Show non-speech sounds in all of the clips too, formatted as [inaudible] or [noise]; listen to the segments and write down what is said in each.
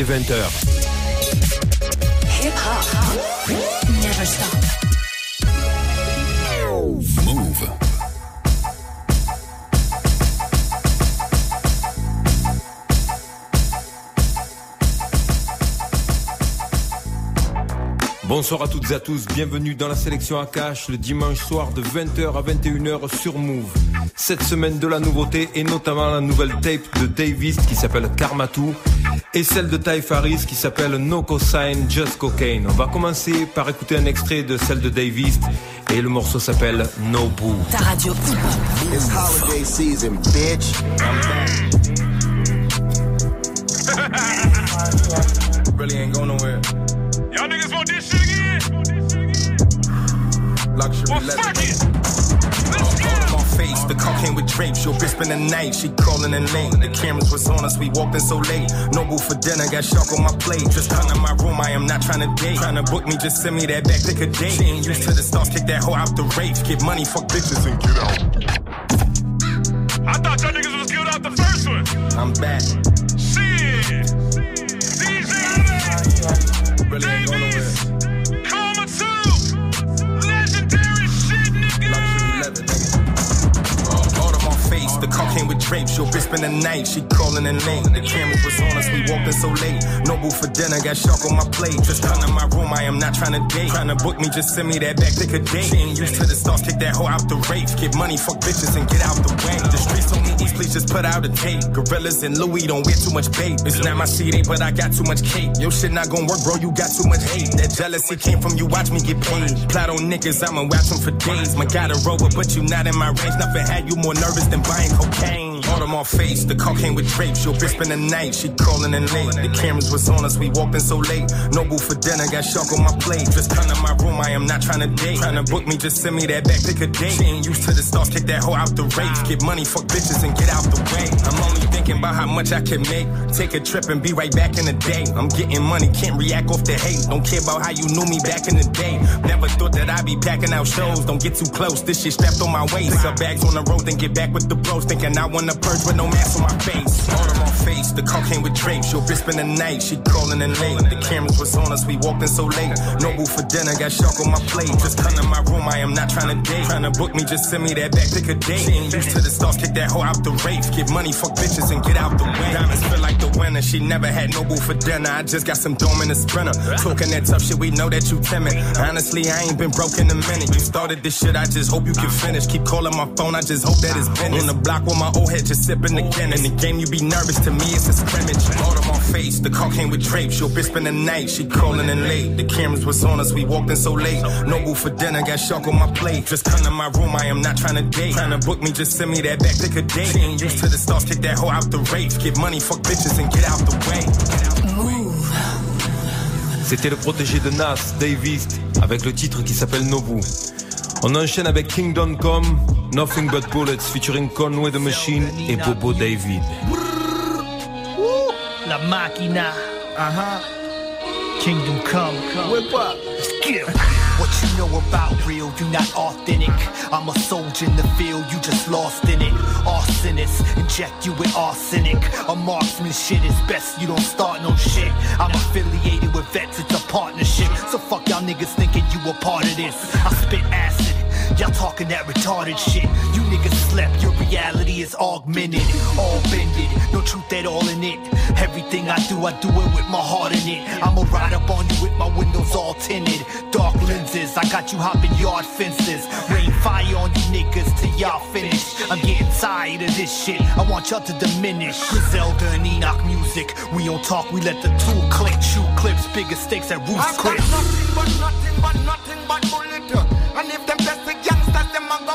il est 20h. Hip hop never stop. Bonsoir à toutes et à tous, bienvenue dans la sélection Akash le dimanche soir de 20h à 21h sur Move. Cette semaine de la nouveauté et notamment la nouvelle tape de Davis qui s'appelle Karmatou et celle de Ty Faris qui s'appelle No Cosign Just Cocaine. On va commencer par écouter un extrait de celle de Davis et le morceau s'appelle No Boo. Ta radio hip hop. It's holiday season, bitch. [laughs] really ain't going nowhere. Y'all niggas want this shit again? Luxury Well, leather. fuck it. Let's get All it. on my face, the car came with drapes. Your bitch spend the night, she calling in late. The cameras was on us, we walked in so late. No boo for dinner, got shark on my plate. Just come to my room, I am not trying to date. Trying to book me, just send me that back, pick a date. She ain't used to the stars, kick that hoe out the race. Get money, fuck bitches, and get out. I thought y'all niggas was killed out the first one. I'm back. Really ain't going on car came with drapes. Your bitch spend the night, she calling in late. The camera was on us, we walked in so late. No boo for dinner, got shark on my plate. Just come to my room, I am not trying to date. Trying to book me, just send me that back, pick a date. She ain't used to the stars, kick that hoe out the race. Get money, fuck bitches, and get out the way. The streets on the east, please just put out a tape. Gorillas and Louis don't wear too much bait. It's not my CD, but I got too much cake. Your shit not gonna work, bro, you got too much hate. That jealousy came from you, watch me get paid. Plot on niggas, I'ma watch them for days. My got a rover, but you not in my range. Nothing had you more nervous than buying cocaine. All on my face, the cocaine with drapes. Your bitch spend the night, she calling in late. The cameras was on us, we walked in so late. No boo for dinner, got shark on my plate. Just come to my room, I am not trying to date. Trying to book me, just send me that back, pick a date. She ain't used to the stars, kick that hoe out the race. Get money, fuck bitches, and get out the way. I'm only thinking about how much I can make. Take a trip and be right back in the day. I'm getting money, can't react off the hate. Don't care about how you knew me back in the day. Never thought that I'd be packing out shows. Don't get too close, this shit strapped on my waist. Pick up bags on the road, then get back with the bros. Thinking I wanna purge with no mask on my face. All on my face, the cocaine with drapes. Your bitch spend the night, she calling in late. The cameras was on us, we walked in so late. No boo for dinner, got shark on my plate. Just come to my room, I am not trying to date. Trying to book me, just send me that back, pick a date. She ain't used to the stars, kick that hoe out the race. Get money, fuck bitches, and get out the way. Diamonds feel like the winner, she never had no boo for dinner. I just got some dome in the sprinter. Talking that tough shit, we know that you timid. Honestly, I ain't been broke in a minute. You started this shit, I just hope you can finish. Keep calling my phone, I just hope that it's been on the block with my old head, just sipping again. In the game, you be nervous. To me, it's a scrimmage. All on my face, the cocaine with drapes. Your bitch spend the night, she calling in late. The cameras was on us, we walked in so late. No boo for dinner, got shark on my plate. Just come to my room, I am not trying to date. Trying to book me, just send me that back, pick a date. She ain't used to the stars, kick that hoe out the race. Get money, fuck bitches, and get out the way. C'était le protégé de Nas, Davis, avec le titre qui s'appelle Nobu. On enchaîne avec Kingdom Come, Nothing But Bullets featuring Conway the Machine et Bobo David. La Machina. Uh huh. Kingdom come. Whip up. Skip. What you know about real, you not authentic. I'm a soldier in the field, you just lost in it. Arsonist, inject you with arsenic. A marksman shit is best you don't start no shit. I'm affiliated with vets, it's a partnership. So fuck y'all niggas thinking you a part of this. I spit acid. Y'all talking that retarded shit. You niggas slept, your reality is augmented, all bended. No truth at all in it. Everything I do, I do it with my heart in it. I'ma ride up on you with my windows all tinted. Dark lenses, I got you hopping yard fences. Rain fire on you niggas till y'all finish. I'm getting tired of this shit. I want y'all to diminish. Griselda and Enoch music. We don't talk, we let the tool click. Shoot clips, bigger stakes at Roost I've got nothing but nothing but nothing but bullet. And if them test the youngsters,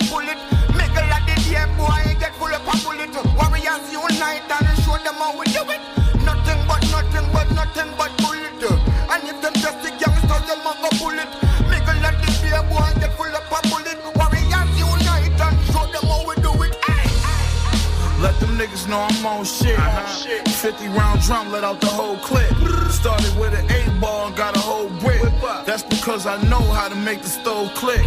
them a go pull it. Make a lot of the boy get full of a bullet. Warriors unite and show them how we do it. Nothing but nothing but nothing but bullet. And if them test the youngsters, them a go pull it. Make a lot of the boy get full of a bullet. Warriors unite and show them how we do it. Aye, aye. Let them niggas know I'm on shit. Uh-huh. 50 round drum, let out the whole clip. Started with an 8 ball and got a whole brick. That's because I know how to make the stove click.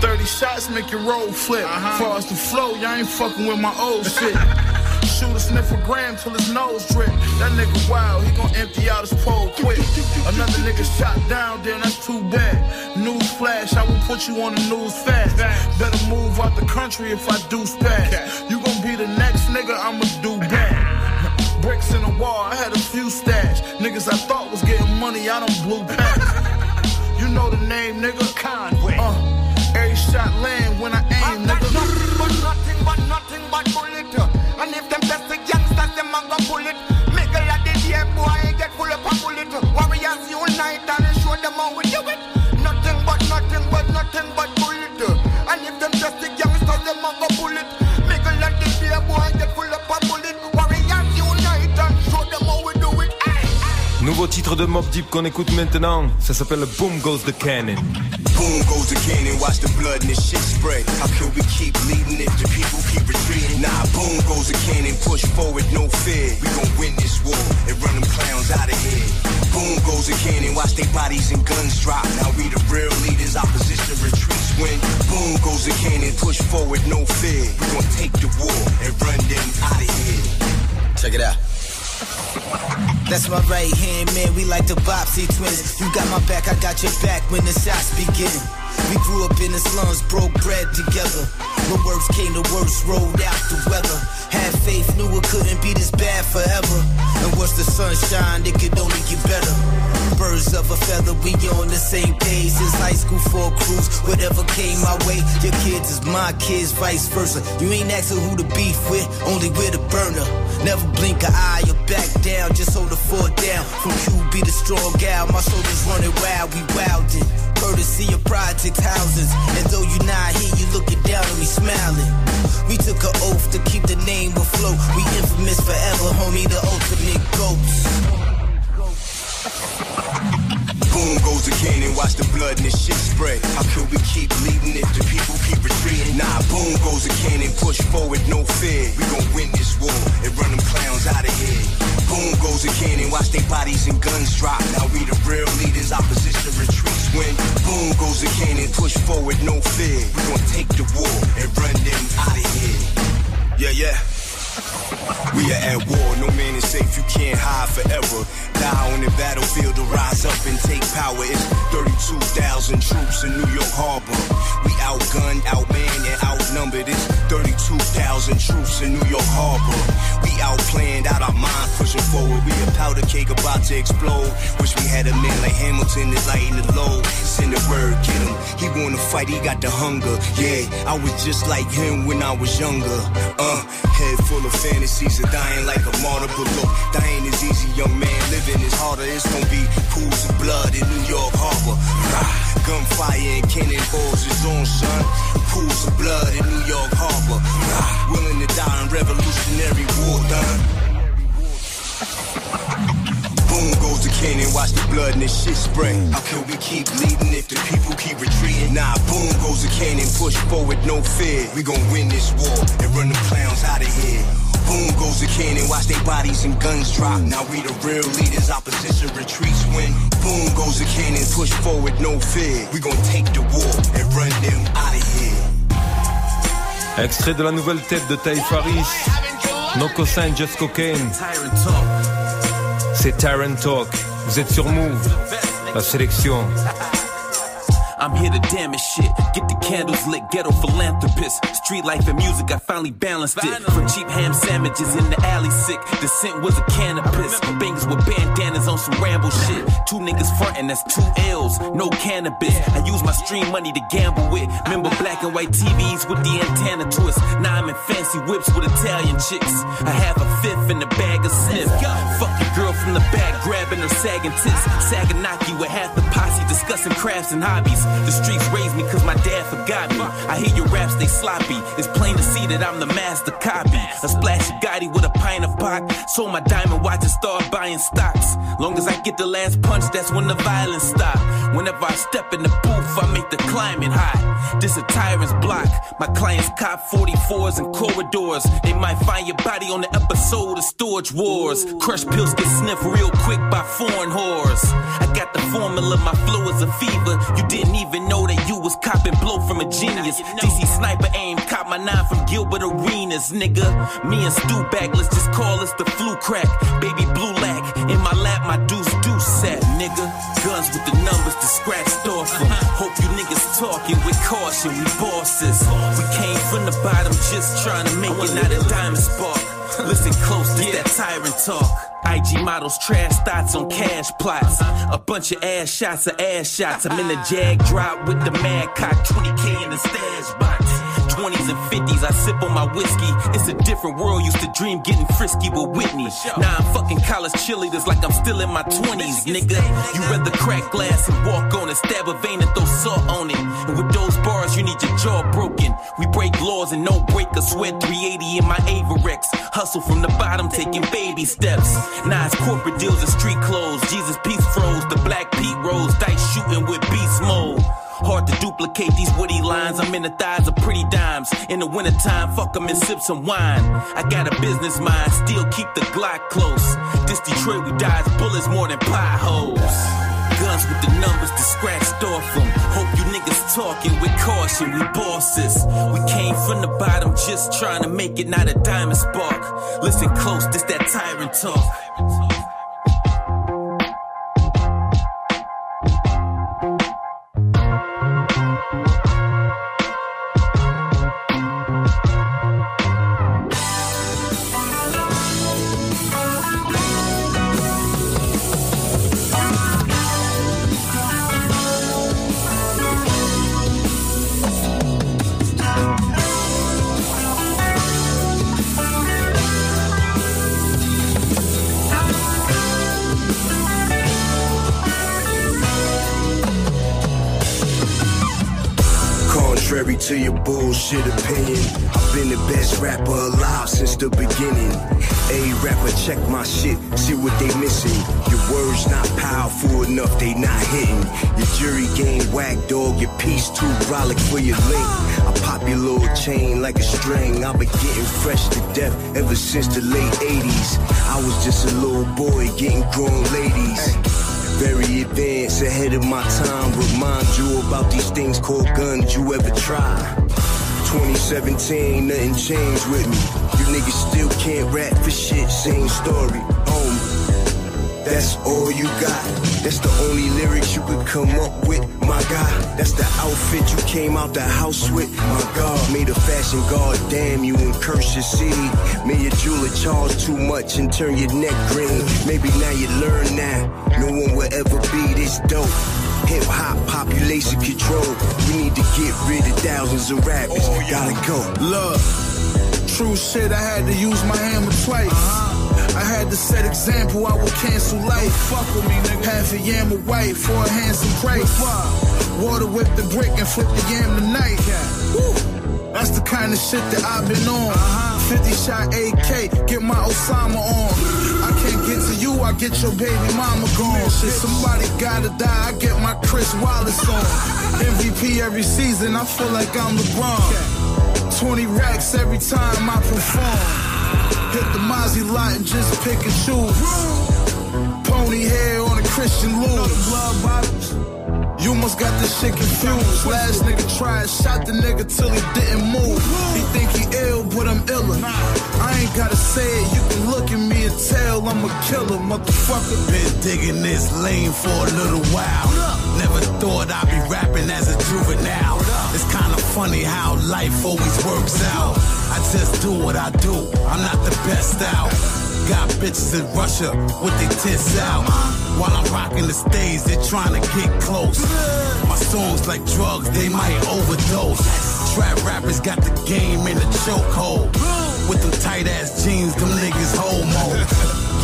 30 shots make your roll flip. Uh-huh. Far as the flow, y'all ain't fucking with my old shit. [laughs] shooter sniff a gram till his nose drip. That nigga wild, he gon' empty out his pole quick. Another nigga shot down, then that's too bad. News flash, I will put you on the news fast. Better move out the country if I do spaz. You gon' be the next nigga, I'ma do bad. [laughs] Bricks in the wall, I had a few stash. Niggas I thought was getting money, I don't blue past. [laughs] You know the name, nigga. Conway. Every shot land when I aim, Got nigga. nothing but nothing but nothing but bullet. And if them test the youngsters, them a go pull it. Make a lot of the boy get full of a bullet. Warriors unite and show them how we do it. Nothing but nothing but nothing but bullet. And if them test the youngsters, them a go pull it. Make a lot of the boy get full of a bullet. Warriors unite and show them how we do it. Aye, aye. Nouveau titre de Mob Deep qu'on écoute maintenant, ça s'appelle Boom Goes the Cannon. Boom goes the cannon, watch the blood and the shit spray. How can we keep leading if the people keep retreating? Nah, boom goes the cannon, push forward, no fear. We gon' win this war and run them clowns out of here. Boom goes the cannon, watch their bodies and guns drop. Now we the real leaders, opposition retreats when boom goes the cannon, push forward, no fear. We gon' take the war and run them out of here. Check it out. That's my right hand man, we like the Bobbsey twins. You got my back, I got your back when the shots begin. We grew up in the slums, broke bread together. When worst came to worst, rolled out the weather. Had faith, knew it couldn't be this bad forever. And once the sun shined, it could only get better. Birds of a feather, we on the same page since high school for a cruise. Whatever came my way, your kids is my kids, vice versa. You ain't asking who to beef with, only with a burner. Never blink an eye or back down, just hold the fort down. From QB to strong gal, my shoulders running wild, we wildin'. Courtesy of project houses, and though you not here, you looking down on me smiling. We took an oath to keep the name afloat. We infamous forever, homie, the ultimate ghost. Boom goes the cannon, watch the blood and the shit spray. How can we keep leading if the people keep retreating? Nah, boom goes the cannon, push forward, no fear. We gon' win this war and run them clowns out of here. Boom goes the cannon, watch their bodies and guns drop. Now we the real leaders, opposition retreats when boom goes the cannon, push forward, no fear. We gon' take the war and run them out of here. Yeah, yeah. We are at war, no man is safe, you can't hide forever. Die on the battlefield to rise up and take power. It's 32,000 troops in New York Harbor. We outgunned, outmanned, and outnumbered. It's 32,000 troops in New York Harbor. We outplanned, out our mind, pushing forward. We a powder cake about to explode. Wish we had a man like Hamilton to lighten the load. Send a word, get him. He wanna fight, he got the hunger. Yeah, I was just like him when I was younger. Uh, head full of fantasies of dying like a martyr. But look, dying is easy, young man. Living is harder. It's gonna be pools of blood in New York Harbor. Rah, gunfire and cannonballs is on, son. Pools of blood in New York Harbor. Ah, willing to die in revolutionary war done. Boom goes the cannon, watch the blood and the shit spray. Mm. How can we keep leading if the people keep retreating? Nah, boom goes the cannon, push forward, no fear. We gon' win this war and run them clowns out of here. Boom goes the cannon, watch their bodies and guns drop. Now we the real leaders, opposition retreats when boom goes the cannon, push forward, no fear. We gon' take the war and run them out of here. Extrait de la nouvelle tête de Ty Farris, No Cosign Just Cocaine. C'est Tyrant Talk. Vous êtes sur Mouv'. La sélection. I'm here to damage shit. Get the candles lit, ghetto philanthropist. Street life and music, I finally balanced it. From cheap ham sandwiches in the alley sick. The scent was a cannabis. Bangers with bandanas on some ramble shit. Two niggas frontin', that's two L's. No cannabis. I use my stream money to gamble with. Remember black and white TVs with the antenna twist. Now I'm in fancy whips with Italian chicks. I have a fifth in the bag of sniff. Fuck from the back, grabbing her sagging tits. Saganaki with half the posse discussing crafts and hobbies. The streets raised me cause my dad forgot me. I hear your raps, they sloppy. It's plain to see that I'm the master copy. A splash of Gotti with a pint of Pac. Sold my diamond watch and start buying stocks. Long as I get the last punch, that's when the violence stop. Whenever I step in the booth, I make the climate hot. This a tyrant's block. My clients cop 44s and corridors. They might find your body on the episode of Storage Wars. Crush pills get sniffed real quick by foreign whores. I got the formula, my flow is a fever. You didn't even know that you was copping blow from a genius. DC sniper aim. cop my nine from Gilbert Arenas, nigga. Me and Stu back, let's just call us the flu crack. Baby blue lack, in my lap, my deuce deuce set, nigga. Guns with the numbers to scratch off them. Hope you niggas talking with caution, we bosses. We came from the bottom, just trying to make it, not a diamond spark. Listen close, this that tyrant talk. IG models, trash thoughts on cash plots. A bunch of ass shots of ass shots. I'm in the jag drop with the mad cock, 20k in the stash box. 20s and 50s, I sip on my whiskey. It's a different world, used to dream getting frisky with Whitney. Now I'm fucking college cheerleaders like I'm still in my 20s, nigga. You rather crack glass and walk on it, stab a vein and throw salt on it. And with those bars, you need your jaw broken. We break laws and no break a sweat 380 in my Averex. Hustle from the bottom, taking baby steps. Now it's corporate deals and street clothes. Jesus peace froze, the black Pete rose, dice shooting with beast mode. Hard to duplicate these witty lines. I'm in the thighs of pretty dimes. In the wintertime, fuck 'em and sip some wine. I got a business mind, still keep the Glock close. This Detroit, we dodge bullets more than potholes. Guns with the numbers to scratched off them. Hope you niggas talking with caution, we bosses. We came from the bottom, just trying to make it, not a diamond spark. Listen close, this that tyrant talk. Check my shit, see what they missing. Your words not powerful enough, they not hitting. Your jury game whack, dog, your piece too brolic for your link. I pop your little chain like a string. I've been getting fresh to death ever since the late 80s. I was just a little boy getting grown ladies. Very advanced, ahead of my time. Remind you about these things called guns you ever try. 2017, nothing changed with me. You niggas still can't rap for shit, same story. Homie, that's all you got. That's the only lyrics you could come up with, my guy. That's the outfit you came out the house with, my God. Made a fashion guard, damn you, and curse your city. May your jeweler charge too much and turn your neck green. Maybe now you learn now. No one will ever be this dope. Hip hop population control. We need to get rid of thousands of rappers. Oh, Gotta go. Look, true shit, I had to use my hammer twice. I had to set example, I will cancel life. Fuck with me, nigga. Half a yam of white for a handsome price. Water whip the brick and flip the yam tonight. Woo. That's the kind of shit that I've been on. 50 shot AK, get my Osama on. I can't get to you, I get your baby mama gone. Shit, somebody gotta die, I get my Chris Wallace on. [laughs] MVP every season, I feel like I'm LeBron. 20 racks every time I perform. Hit the Mozzie lot and just pick and choose. Pony hair on a Christian loose. You must got this shit confused. Last nigga tried, shot the nigga till he didn't move. He think he ill, but I'm iller. I ain't gotta say it, you can look at me and tell I'm a killer, motherfucker. Been digging this lane for a little while. Never thought I'd be rapping as a juvenile. It's kinda funny how life always works out. I just do what I do, I'm not the best out. Got bitches in Russia with their tits out. While I'm rocking the stage, they trying to get close. My songs like drugs, they might overdose. Trap rappers got the game in a chokehold. With them tight ass jeans, them niggas homo.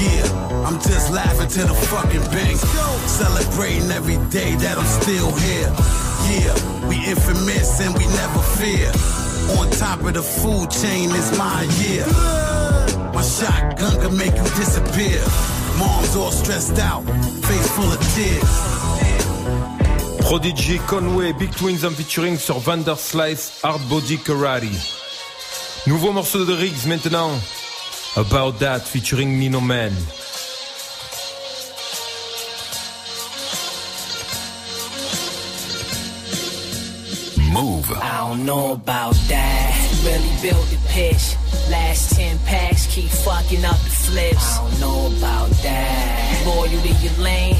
Yeah, I'm just laughing to the fucking bank. Celebrating every day that I'm still here. Yeah, we infamous and we never fear. On top of the food chain is my year. My shotgun can make you disappear. Mom's all stressed out, face full of tears. Prodigy, Conway, Big Twins en featuring sur Vander Slice, Hard Body Karate. Nouveau morceau de Riggs maintenant. About That featuring Nino Man. I don't know about that. Really build the pitch. Last 10 packs keep fucking up the flips. I don't know about that. Loyal to your lane.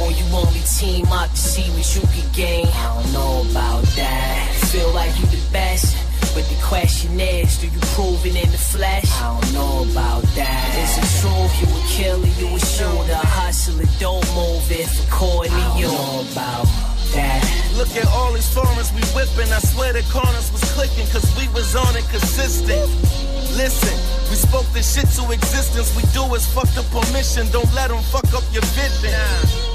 Or you only team up to see what you can gain. I don't know about that. Feel like you the best. But the question is, do you prove it in the flesh? I don't know about that. Is it true you a killer, you a shooter, hustler, don't move it for Courtney? I don't know about that. Look at all these foreigns we whipping. I swear the corners was clicking, cause we was on it consistent. Listen, we spoke this shit to existence. We do is fuck the permission. Don't let them fuck up your vision.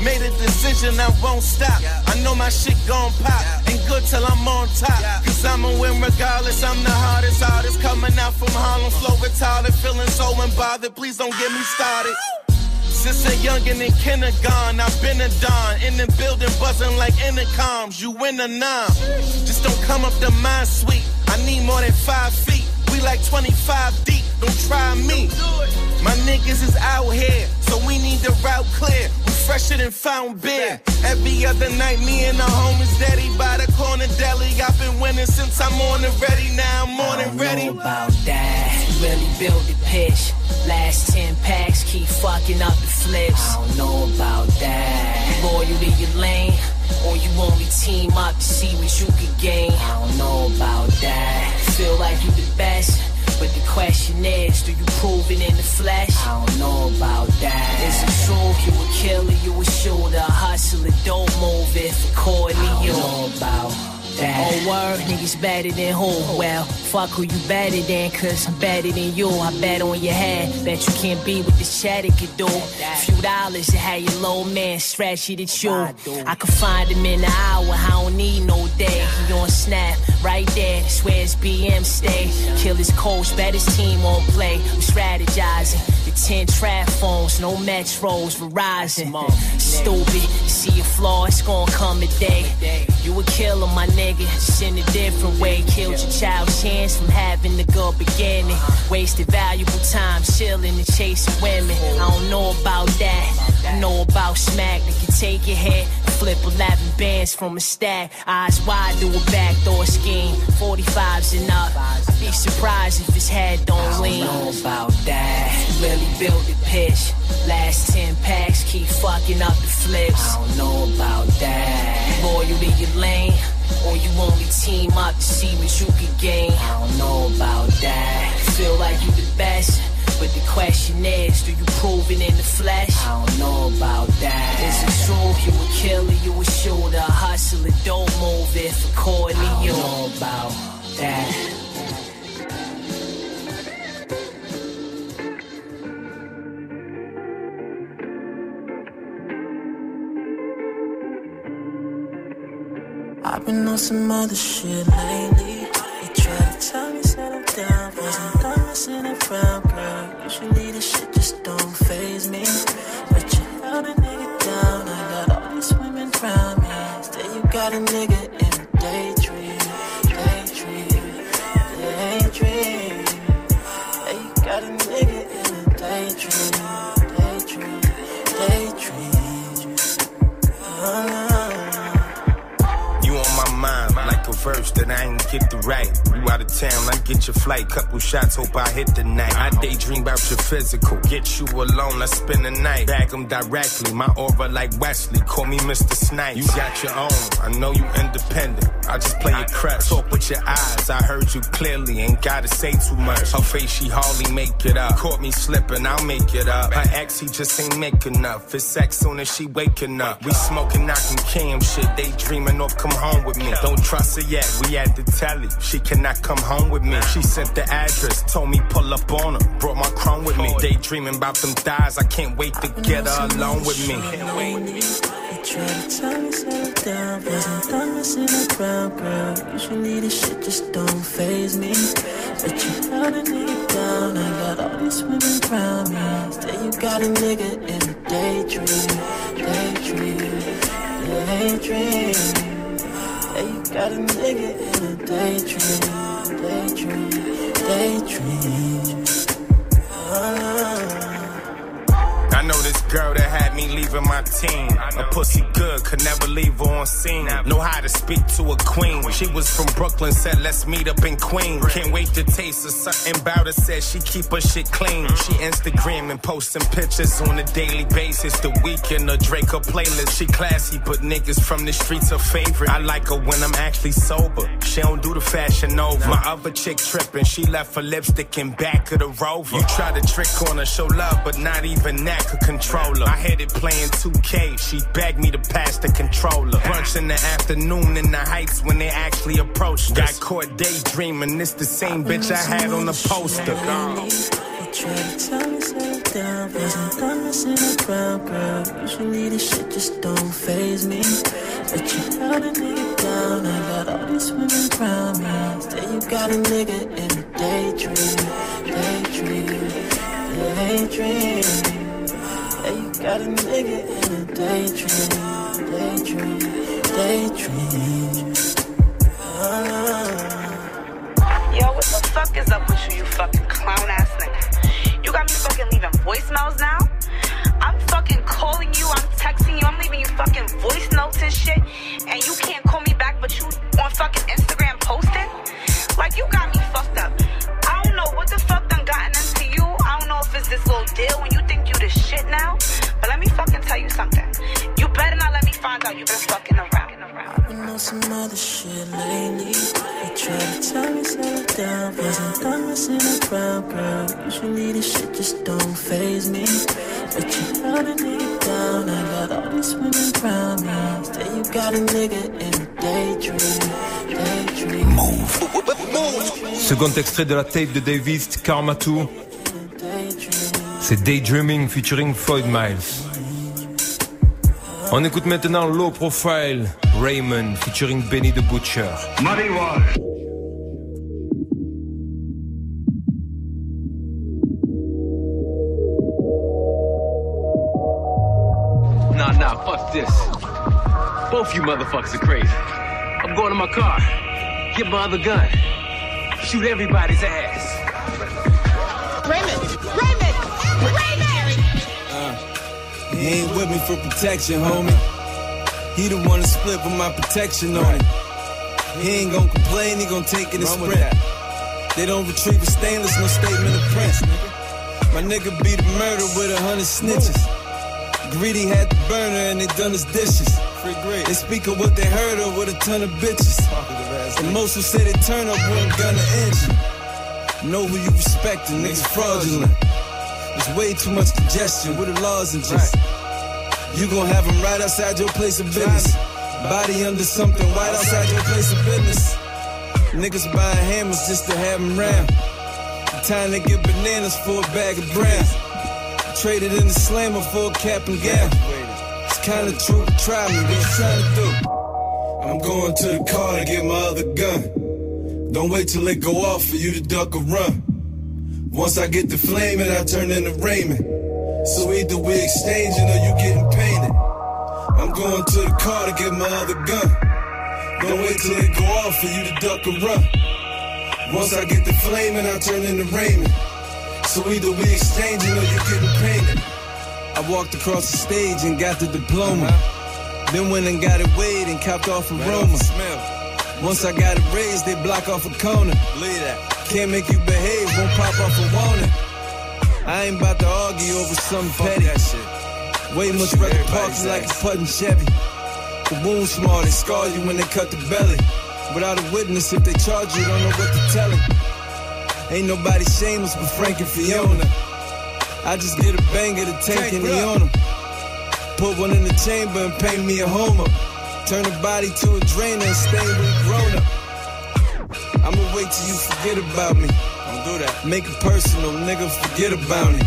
Made a decision, I won't stop. I know my shit gon' pop. Ain't good till I'm on top. Cause I'ma win regardless. I'm the hardest artist coming out from Harlem. Flow retarded, feeling so unbothered. Please don't get me started. Since a youngin' in kindergarten, I've been a don. In the building, buzzing like intercoms. You win or not? Just don't come up to my suite. I need more than five feet. We like 25 deep. Don't try me. My niggas is out here, so we need the route clear. We fresher than found beer. Every other night, me and the homies daddy by the corner deli. I've been winning since I'm on the ready. Now I'm on it ready. about that. Really build the pitch. Last 10 packs keep fucking up the flips. I don't know about that. Loyal to your lane. Or you only team up to see what you can gain. I don't know about that. Feel like you the best. But the question is, do you prove it in the flesh? I don't know about that. Is it true you a killer, you a shooter, hustler, don't move it for Courtney? I don't know about that. Oh word, niggas better than who? Well, fuck who you better than, cause I'm better than you. I bet on your head, bet you can't be what this cheddar could do. Few dollars to have your low man scratch it at you. I can find him in an hour, I don't need no day. He on snap, right there, that's where his BM stay. Kill his coach, bet his team won't play. I'm strategizing. The 10 trap phones, no metros, Verizon. Stupid, you see a flaw, it's gonna come a day. You a killer, my nigga, just in a different way. Killed your child's chance from having a good beginning. Wasted valuable time chilling and chasing women. I don't know about that. I know about smack that can take your head, flip 11 bands from a stack. Eyes wide to a backdoor scheme. 45s and up. I'd be surprised if his head don't lean. I don't know about that. Really build the pitch. Last 10 packs keep fucking up the flips. I don't know about that. Loyal to your lane. Or you only team up to see what you can gain. I don't know about that. Feel like you the best. But the question is, do you prove it in the flesh? I don't know about that. Is it true you a killer, you a shooter, hustler, don't move it for Courtney? I don't know about that. I've been on some other shit lately. They try to tell me settle down, wasn't done messing around, still you like that I ain't get the right. You out of town, I get your flight. Couple shots, hope I hit the night. I daydream about your physical. Get you alone, I spend the night. Bag them directly, my aura like Wesley. Call me Mr. Snipes. You got your own, I know you independent. I just play your crutch. Talk with your eyes, I heard you clearly. Ain't gotta say too much. Her face, she hardly make it up. Caught me slipping, I'll make it up. Her ex, he just ain't make enough. It's sex soon as she waking up. We smoking, knocking cam shit. They dreaming of come home with me. Don't trust her yet, we at the telly. She cannot come home with me. She sent the address, told me pull up on her. Brought my chrome with me. They dreaming about them thighs. I can't wait to get her alone with me. Try to tell me settle down, wasn't done messing around, girl. Usually this shit just don't phase me, but you held a nigga down. I got all these women around me, still you got a nigga in a daydream, daydream, daydream. Yeah, you got a nigga in a daydream, daydream, daydream. Ah. I know this girl that had me leaving my team. A pussy good, could never leave her on scene. Know how to speak to a queen. She was from Brooklyn, said let's meet up in Queens. Can't wait to taste her. Something about her said she keep her shit clean. She Instagram and posting pictures on a daily basis. The weekend, a Draco playlist. She classy, but niggas from the streets are favorite. I like her when I'm actually sober. She don't do the fashion over. My other chick tripping, she left her lipstick in back of the rover. You try to trick on her, show love, but not even that could control her. I had it playing 2K, she begged me to pass the controller. Brunch in the afternoon in the heights when they actually approached. Got caught daydreaming, it's the same bitch I had on the poster. Try to tell me settle down, wasn't done messing around, girl. Usually this shit just don't phase me. But you held a nigga down, I got all these women around me. Say you got a nigga in a daydream, daydream, daydream. Got a nigga in a daydream, daydream, daydream. Ah. Yo, what the fuck is up with you, you fucking clown ass nigga? You got me fucking leaving voicemails now? I'm fucking calling you, I'm texting you, I'm leaving you fucking voice notes and shit, and you can't call me back, but you on fucking Instagram posting? Like, you got me fucking tell you something. You better not let me find out you been fucking around. I've been on some other shit lately. You try to tell me settle down, wasn't done messing around, girl. Usually this shit just don't phase me. But you held a nigga down, I got all these women around me. Say you got a nigga in a daydream, daydream. Second extrait de la tape de Davis, Karma 2. C'est Daydreaming featuring Floyd Miles. On écoute maintenant Low Profile, Raymond featuring Benny the Butcher. Muddy water. Nah, nah, fuck this. Both you motherfuckers are crazy. I'm going to my car. Get my other gun. Shoot everybody's ass. He ain't with me for protection, homie. He the one to split with my protection on him. He ain't gonna complain, he gonna take it and sprint. They don't retrieve a stainless, no statement of prints. My nigga beat a murder with a hundred snitches. Greedy had the burner and they done his dishes. They speak of what they heard of with a ton of bitches. And most who say they turn up with a gun or engine. Know who you respecting, niggas fraudulent. There's way too much congestion with the laws and just. You gon' have them right outside your place of business. Body under something white outside your place of business. Niggas buying hammers just to have them round. Time to get bananas for a bag of brown. Traded in the slammer for a cap and gown. It's kinda true, try me, what you trying to do? I'm going to the car to get my other gun. Don't wait till it go off for you to duck or run. Once I get the flame, flaming, I turn into Raymond. So either we exchanging or you getting painted. I'm going to the car to get my other gun. Don't wait till it go off for you to duck or run. Once I get the flaming, I turn into Raymond. So either we exchanging or you getting painted. I walked across the stage and got the diploma. Then went and got it weighed and capped off a aroma. Once I got it raised, they block off a corner. Can't make you behave, won't pop off a warning. I ain't about to argue over something petty. shit Way much rather park you like a putting Chevy. The wound small, they scar you when they cut the belly. Without a witness, if they charge you, don't know what to tell him. Ain't nobody shameless but Frank and Fiona. I just get a banger to take any on them. Put one in the chamber and paint me a homer. Turn the body to a drainer and stain with a grown up. I'ma wait till you forget about me. Don't do that. Make it personal, nigga, forget about it.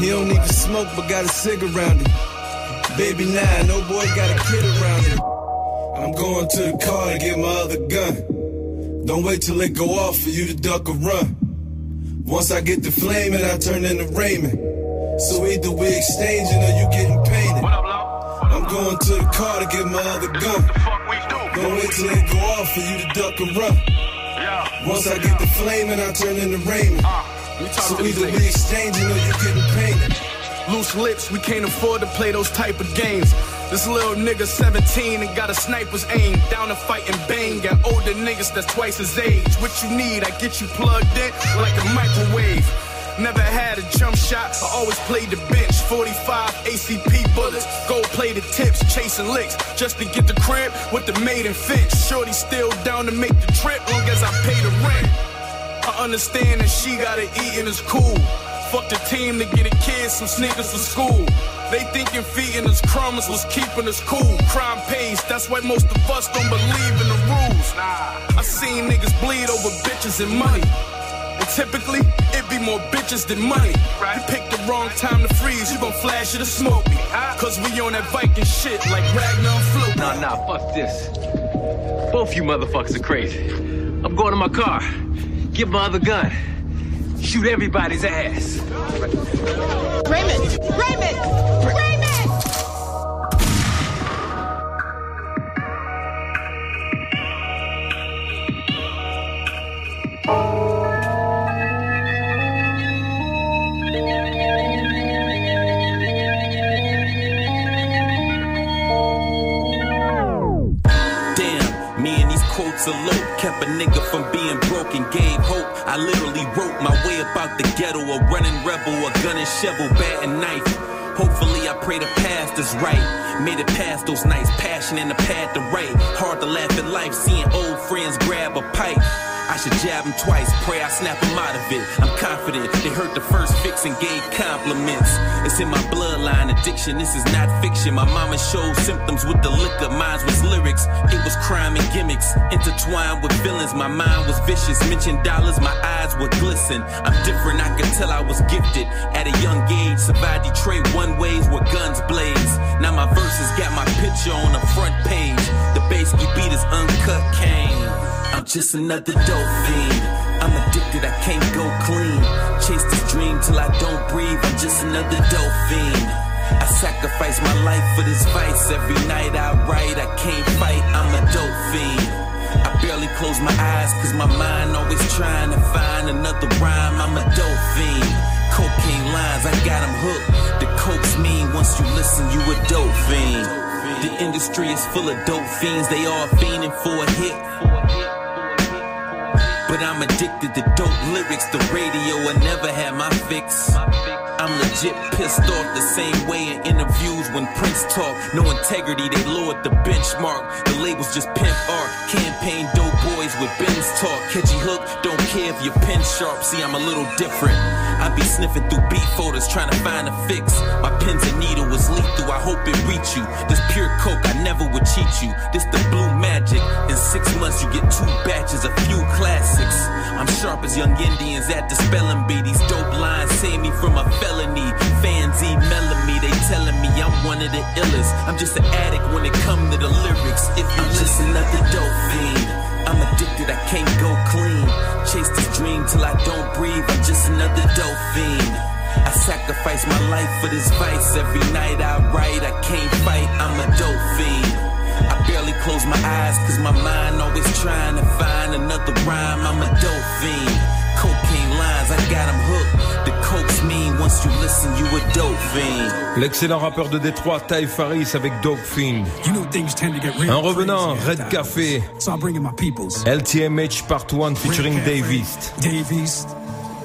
He don't even smoke but got a cig around it. Baby nine, no boy got a kid around it. I'm going to the car to get my other gun. Don't wait till it go off for you to duck or run. Once I get the flame, flaming, I turn into Raymond. So either we exchanging or you getting painted. I'm going to the car to get my other gun. Don't wait till it go off for you to duck or run. Once I get the flame and I turn into Raymond. Uh, so either we exchanging or you getting painted. Loose lips, we can't afford to play those type of games. This little nigga 17 and got a sniper's aim. Down to fight and bang. Got older niggas that's twice his age. What you need, I get you plugged in like a microwave. Never had a jump shot, I always played the bench. 45 ACP bullets, gold plated tips, chasing licks. Just to get the crib with the maiden finch. Shorty still down to make the trip, long as I pay the rent. I understand that she gotta eat and it's cool. Fuck the team to get a kid some sneakers for school. They thinking feeding us crumbs was keeping us cool. Crime pays, that's why most of us don't believe in the rules. I seen niggas bleed over bitches and money. And typically, it be more bitches than money. You pick the wrong time to freeze, you gon' flash it or smoke me. Cause we on that Viking shit like Ragnar and Floki. Nah, nah, fuck this. Both you motherfuckers are crazy. I'm going to my car. Get my other gun. Shoot everybody's ass. Raymond! Raymond! Raymond! About the ghetto, a running rebel, a gun and shovel, bat and knife. Hopefully I pray the past is right. Made it past those nights, passion in the path to right. Hard to laugh at life, seeing old friends grab a pipe. I should jab him twice, pray I snap him out of it. I'm confident they heard the first fix and gave compliments. It's in my bloodline, addiction, this is not fiction. My mama showed symptoms with the liquor, mine was lyrics. It was crime and gimmicks, intertwined with villains. My mind was vicious, mentioned dollars, my eyes would glisten. I'm different, I could tell I was gifted. At a young age, survived Detroit one ways where guns blaze. Now my verses got my picture on the front page. The bass beat is uncut cane. I'm just another dope fiend. I'm addicted, I can't go clean. Chase this dream till I don't breathe. I'm just another dope fiend. I sacrifice my life for this vice. Every night I write, I can't fight. I'm a dope fiend. I barely close my eyes, cause my mind always trying to find another rhyme. I'm a dope fiend. Cocaine lines, I got them hooked. The coke's mean, once you listen, you a dope fiend. The industry is full of dope fiends, they all fiending for a hit. But I'm addicted to dope lyrics. The radio will never have my fix. I'm legit pissed off the same way in interviews when Prince talk. No integrity, they lowered the benchmark. The labels just pimp art. Campaign dope boys with Ben's talk. Catchy hook, don't care if your pen sharp. See, I'm a little different. I be sniffing through beat folders trying to find a fix. My pen's and needle was lethal. I hope it reach you. This pure coke, I never would cheat you. This the blue magic. In six months, you get two batches, a few classics. I'm sharp as young Indians at the spelling bee. These dope lines save me from a felony. Fans me, they telling me I'm one of the illest. I'm just an addict when it come to the lyrics. If I'm just another dope fiend, I'm addicted, I can't go clean. Chase this dream till I don't breathe. I'm just another dope fiend. I sacrifice my life for this vice. Every night I write, I can't fight. I'm a dope fiend. I barely close my eyes cause my mind always trying to find another rhyme. I'm a dope fiend. Cocaine lines, I got them hooked. The coke's mean, once you listen, you a dope fiend. L'excellent rappeur de Détroit, Ty Farris avec Dope Fiend. You know things tend to get real Un revenant, crazy Red at Café. times. So I'm bringing my peoples. LTMH Part 1 featuring Red Cafe, Dave East. Dave East.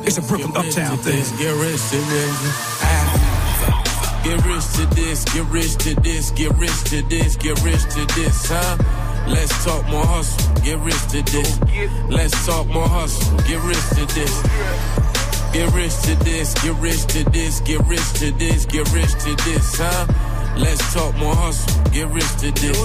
It's a Brooklyn uptown thing. Get rich to this. Ah. Get rich to this, get rich to this, get rich to this, get rich to this, huh? Let's talk more hustle, get rich to this. Let's talk more hustle, get rich to this. Get rich to this, get rich to this, get rich to this, get rich to this, huh? Let's talk more hustle, get rich to this.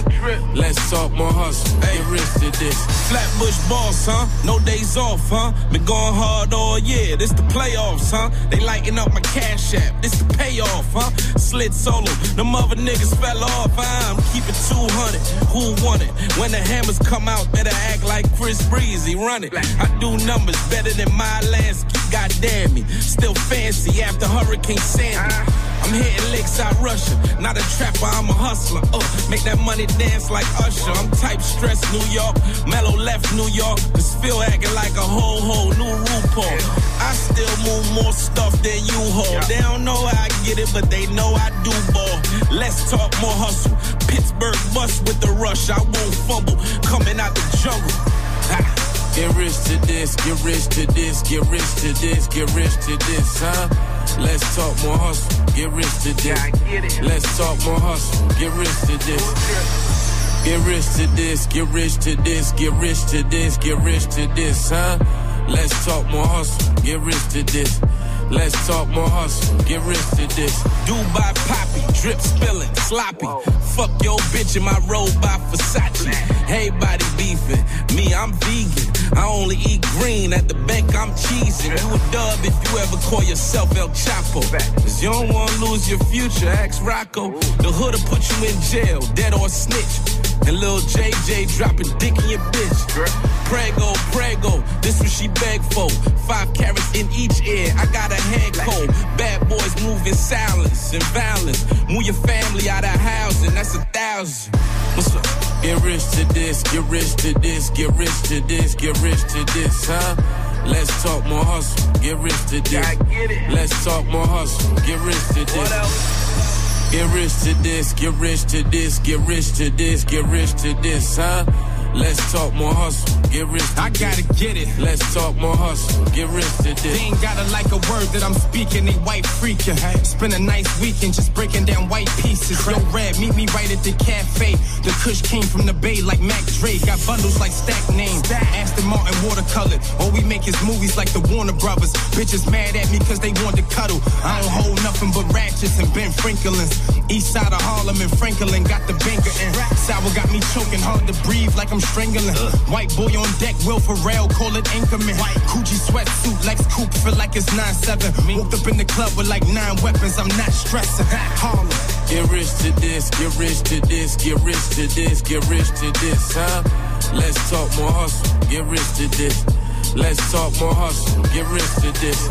Let's talk more hustle, get rich to this. Flatbush boss, huh? No days off, huh? Been going hard all year. This the playoffs, huh? They lighting up my cash app. This the payoff, huh? Slid solo. Them other niggas fell off. I'm keeping 200. Who want it? When the hammers come out, better act like Chris Breezy. Run it. I do numbers better than my Lansky. God damn me. Still fancy after Hurricane Sandy. I'm hitting licks out Russia. Not a trapper, I'm a hustler. Uh, make that money dance like Usher. I'm type stress New York. Mellow left New York. Phil acting like a whole whole new RuPaul. I still move more stuff than you hold. They don't know how I get it, but they know I do ball. Let's talk more hustle. Pittsburgh bust with the rush. I won't fumble. Coming out the jungle. Ha. Get rich to this, get rich to this, get rich to this, get rich to this, huh? Let's talk more hustle, get rich to this. Let's talk more hustle, get rich to this. Get rich to this, get rich to this, get rich to this, get rich to this, huh? Let's talk more hustle, get rich to this. Let's talk more hustle, get rich to this. Dubai poppy, drip spilling, sloppy. Fuck your bitch in my robe by Versace. Everybody beefing, me I'm vegan. I only eat green at the bank, I'm cheesing. You a dub if you ever call yourself El Chapo. Cause you don't wanna lose your future, ask Rocco. The hood'll put you in jail, dead or snitch. And little JJ dropping dick in your bitch. Prego, prego, this what she begged for. Five carats in each ear, I got a head cold. Bad boys moving silence and violence. Move your family out of housing, that's a thousand. What's up? Get rich to this, get rich to this, get rich to this, get rich to this, huh? Let's talk more hustle, get rich to this. Let's talk more hustle, get rich to this. Get rich to this, get rich to this, get rich to this, get rich to this, huh? Let's talk more hustle, get rich I gotta get it. Let's talk more hustle, get rich They ain't gotta like a word that I'm speaking, they white freaking. Spend a nice weekend just breaking down white pieces. Yo, Red, meet me right at the cafe. The kush came from the bay like Mac Dre. Got bundles like stack names. Aston Martin watercolored. All we make is movies like the Warner Brothers. Bitches mad at me cause they want to cuddle. I don't hold nothing but ratchets and Ben Franklins. East side of Harlem and Franklin got the banker in. Sour got me choking hard to breathe like I'm strangling. White boy on deck, Will Ferrell, call it Anchorman. White Coochie sweatsuit, Lex Coupe, feel like it's 9-7. Me. Woke up in the club with like nine weapons, I'm not stressing. Harlem. Get rich to this, get rich to this, get rich to this, get rich to this, huh? Let's talk more hustle, get rich to this. Let's talk more hustle, get rich to this.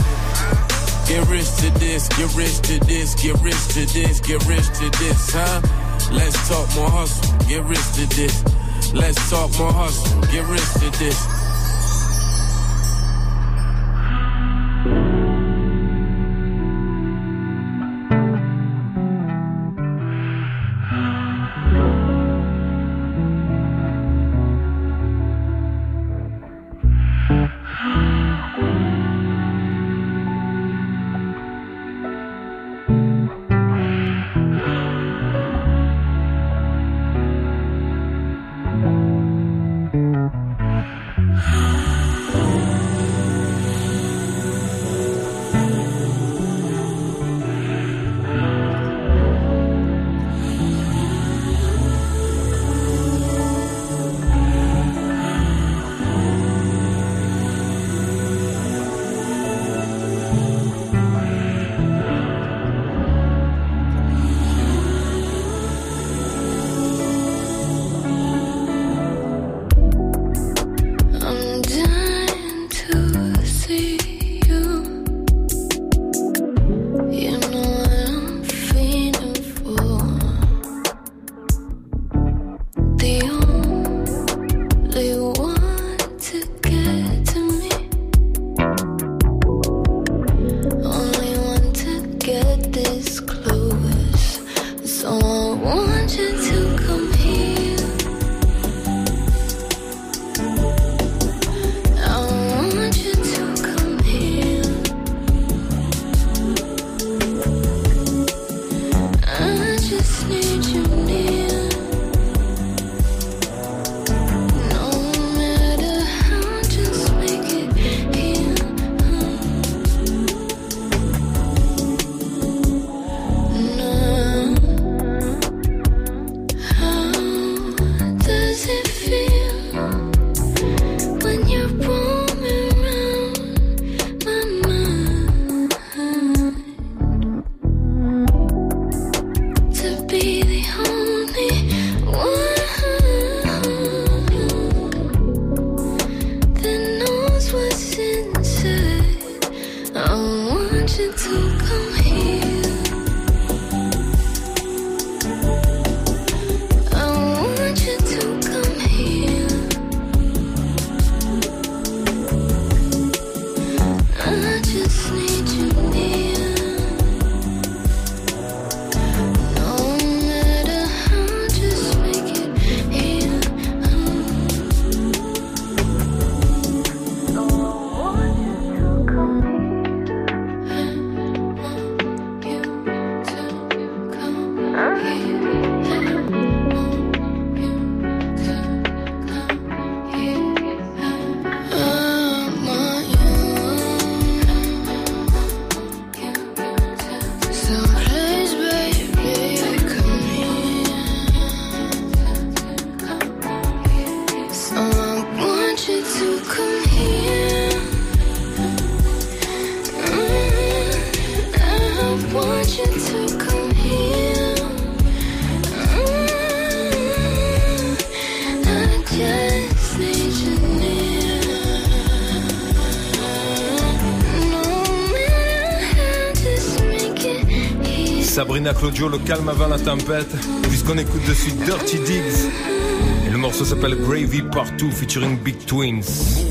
Get rich to this, get rich to this, get rich to this, get rich to this, huh? Let's talk more hustle, get rich to this. Let's talk more hustle, get rich to this. Claudio, le calme avant la tempête. Puisqu'on écoute de suite Dirty Diggs. Et le morceau s'appelle Gravy Partout featuring Big Twins.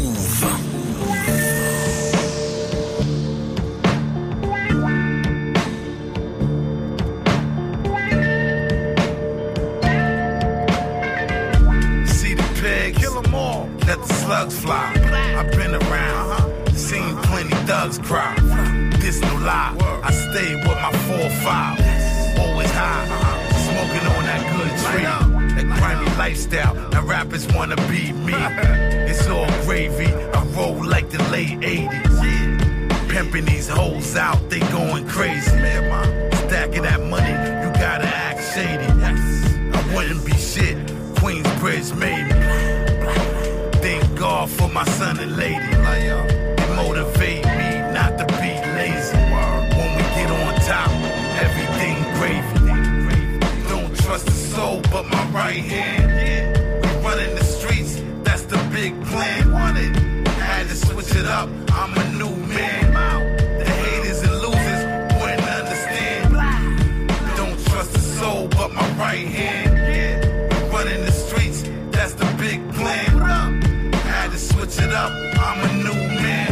Up, I'm a new man.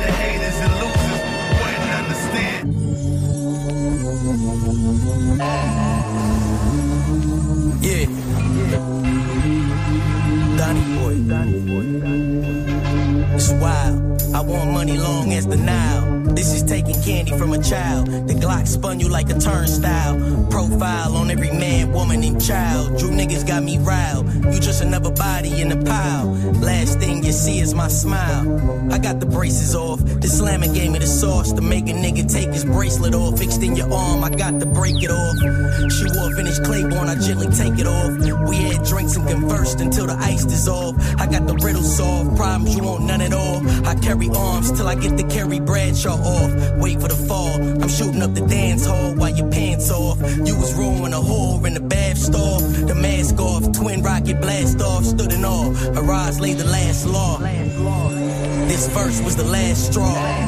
The haters and losers wouldn't understand. Yeah. Donnie boy. Donnie boy. It's wild. I want money long as the Nile. Taking candy from a child. The Glock spun you like a turnstile. Profile on every man, woman, and child. You niggas got me riled. You just another body in the pile. Last thing you see is my smile. I got the braces off. The slamming gave me the sauce to make a nigga take his bracelet off. Fixed in your arm, I got to break it off. She wore vintage Claiborne, I gently take it off. We had drinks and conversed until the ice dissolved. I got the riddle solved. Problems you want none at all. I carry arms till I get the carry Bradshaw off. Wait for the fall. I'm shooting up the dance hall while your pants off. You was rolling a whore in the bath stall. The mask off, twin rocket blast off, stood in awe. Eyes laid the last law. This verse was the last straw.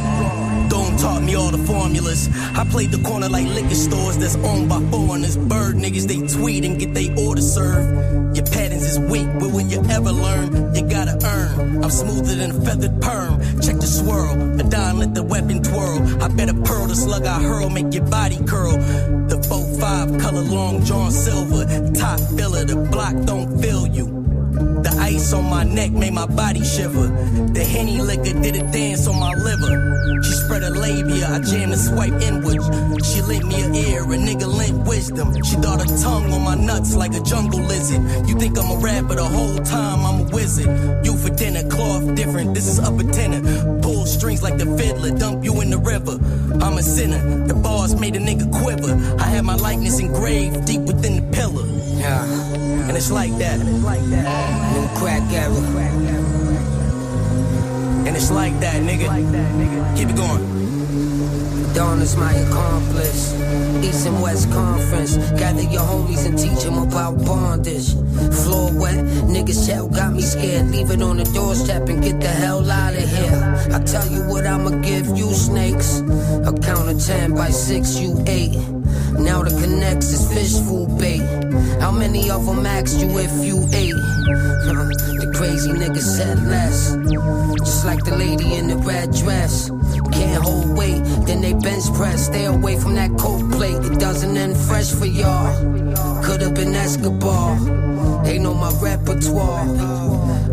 Taught me all the formulas. I played the corner like liquor stores that's owned by foreigners. Bird niggas, they tweet and get they order served. Your patterns is weak, but when you ever learn, you gotta earn. I'm smoother than a feathered perm. Check the swirl, a dime let the weapon twirl. I bet a pearl, the slug I hurl, make your body curl. The 4-5 color long John Silver, top filler, the block don't fill you. The ice on my neck made my body shiver. The henny liquor did a dance on my liver. She spread her labia, I jammed the swipe inwards. She lent me an ear, a nigga lent wisdom. She thought her tongue on my nuts like a jungle lizard. You think I'm a rapper the whole time, I'm a wizard. You for dinner, cloth different, this is upper tenor. Pull strings like the fiddler, dump you in the river. I'm a sinner, the bars made a nigga quiver. I had my likeness engraved deep it's like that. New crack era. And it's like that, nigga. Keep it going. Dawn is my accomplice. East and West Conference. Gather your homies and teach them about bondage. Floor wet, niggas shell got me scared. Leave it on the doorstep and get the hell out of here. I tell you what I'ma give you, snakes. A count of ten by six, you eight. Now the connects is fish food bait. How many of them asked you if you ate? The crazy nigga said less. Just like the lady in the red dress. Can't hold weight, then they bench press. Stay away from that cold plate. It doesn't end fresh for y'all. Could've been Escobar. They know my repertoire.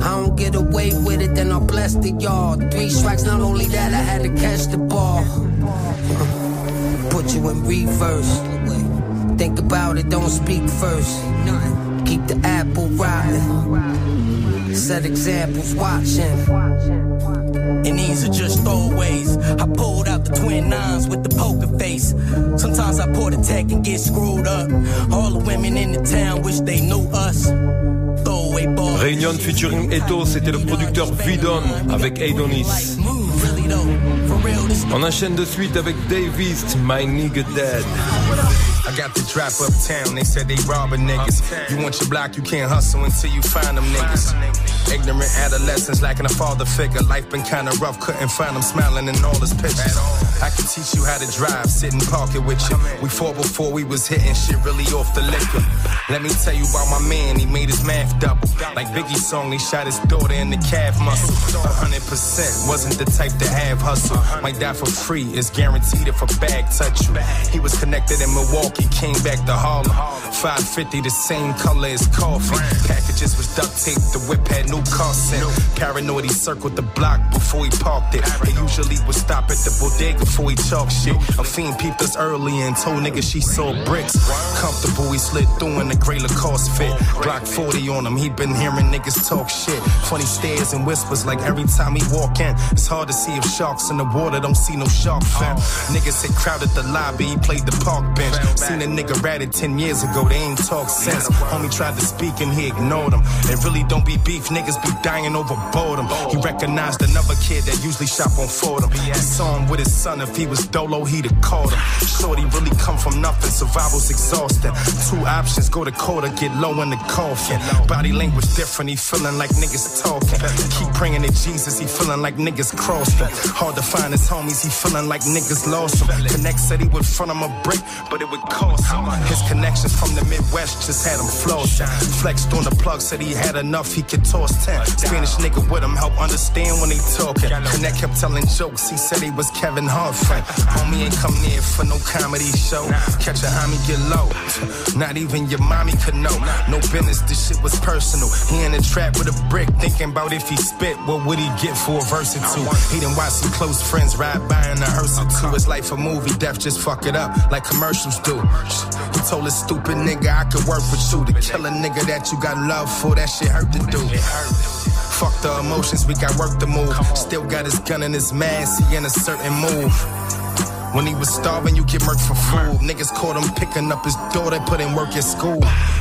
I don't get away with it, then I'll bless the y'all. Three strikes, not only that, I had to catch the ball. Put you in reverse. Think about it, don't speak first. Keep the apple riding. Set examples watching. And these are just throwaways. I pulled out the twin nines with the poker face. Sometimes I pour the tech and get screwed up. All the women in the town wish they knew us. throwaway ball. Réunion featuring Eto, c'était le producteur Vidon avec Adonis. On enchaîne de suite avec Dave East, My Nigga Dead. I got the drop uptown, they said they robbing niggas. You want your block, you can't hustle until you find them niggas. Ignorant adolescents lacking a father figure. Life been kinda rough, couldn't find them smiling in all his pictures. I can teach you how to drive, sit and park it with you. We fought before we was hitting shit really off the liquor. Let me tell you about my man, he made his math double. Like Biggie's song, he shot his daughter in the calf muscle. Hundred percent, wasn't the type to have hustle. Might die for free, it's guaranteed if a bag touch you. He was connected in Milwaukee, came back to Harlem. 550, the same color as coffee. Packages was duct taped, the whip had new cost in. Paranoid, he circled the block before he parked it. He usually would stop at the bodega before he talk shit. A fiend peeped us early and told niggas she saw bricks. Comfortable, he slid through in the gray Lacoste fit. Glock 40 on him, he been hearing niggas talk shit. Funny stares and whispers like every time he walk in. It's hard to see if sharks in the water don't see no shark fin. Niggas had crowded the lobby, he played the park bench. Seen a nigga ratted 10 years ago, they ain't talk since. Homie tried to speak and he ignored him. It really don't be beef, niggas be dying over boredom. He recognized another kid that usually shop on Fordham. He saw him with his son, if he was Dolo, he'd have called him. Shorty really come from nothing, survival's exhausting. Two options, go to court or get low in the coffin. Body language different, he feeling like niggas talking. Keep praying to Jesus, he feeling like niggas crossed him. Hard to find his homies, he feeling like niggas lost him. Connect said he would front him a brick, but it would cost him. His connections from the Midwest just had him flossing. Flexed on the plug, said he had enough, he could toss 10. Spanish nigga with him, help understand when he talking. Connect kept telling jokes, he said he was Kevin Hart. Homie ain't come near for no comedy show. Catch a homie, get low. Not even your mommy could know. No business, this shit was personal. He in the trap with a brick, thinking about if he spit, what would he get for a verse or two? He done watch some close friends ride by in a or two. His life a movie, death just fuck it up like commercials do. He told his stupid nigga I could work with you. To kill a nigga that you got love for, that shit hurt to do. Fuck the emotions, we got work to move. Still got his gun in his mask, he in a certain move. When he was starving, you get murked for food. Niggas caught him picking up his door, they put in work at school.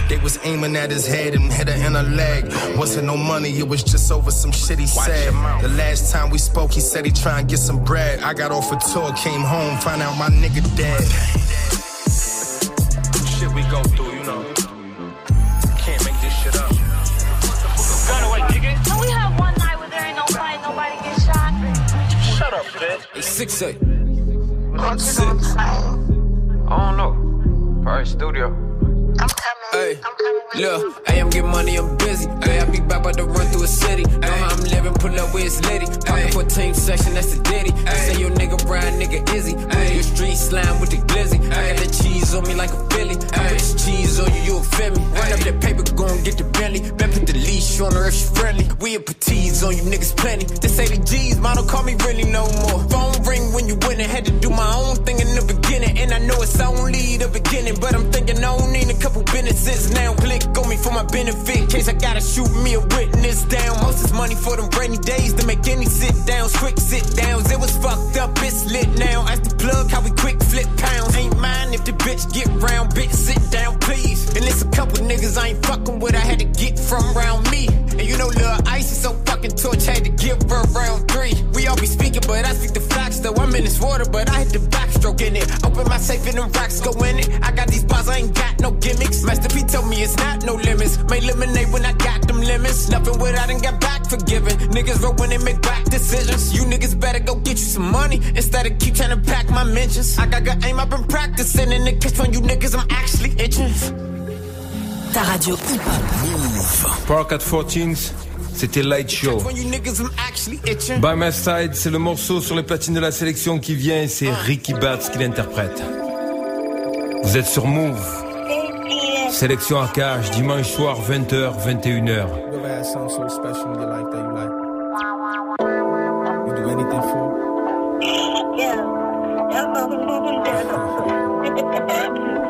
They was aiming at his head and hit her in her leg. Wasn't no money, it was just over some shit he said. The last time we spoke, he said he try and get some bread. I got off a tour, came home, find out my nigga dead. Shit we go through, you know. Can't make this shit up. We have one night where there ain't no fight, nobody gets shot. Shut up, bitch. It's 6 8. Six. I don't know. Probably studio. I'm coming. Hey, look, hey, I'm getting money, I'm busy. Hey, I be back about to run through a city. Uh-huh, know how I'm living, pull up with his lady. For team section, that's the ditty. Say your nigga Brian, nigga Izzy. Hey, your street slime with the glizzy. I got the cheese on me like a Philly. I put this cheese on you, you a feel me. Run up that paper, go and get the Bentley. Bet put the leash on her if she friendly. We a petits on you niggas plenty. This say the G's, man, don't call me really no more. Phone ring when you win, had to do my own thing in the beginning. And I know it's only the beginning, but I'm thinking I don't need a couple businesses now. Click on me for my benefit. Case I gotta shoot me a witness down. Most is money for them rainy days to make any sit downs. Quick sit downs. It was fucked up, it's lit now. Ask the plug how we quick flip pounds. Ain't mine if the bitch get round. Bitch, sit down, please. And it's a couple niggas I ain't fucking with. I had to get from around me. And you know, Lil Ice is so fucking torch. Had to give her round three. We all be speaking, but I speak the facts though. I'm in this water, but I hit the backstroke in it. Open my safe and the rocks go in it. I got these bars, I ain't got no gimmicks. Master P told me it's not no limits. Made lemonade when I got them lemons. Nothing without and got back forgiven. Niggas roll when they make back decisions. You niggas better go get you some money instead of keep trying to pack my mentions. I got good aim, I've been practicing. And the on you niggas, I'm actually itching. Ta radio Park at 14th, c'était Light Show. By My Side, c'est le morceau sur les platines de la sélection qui vient et c'est Ricky Batts qui l'interprète. Vous êtes sur Move. Sélection à cage, dimanche soir, 20h, 21h. You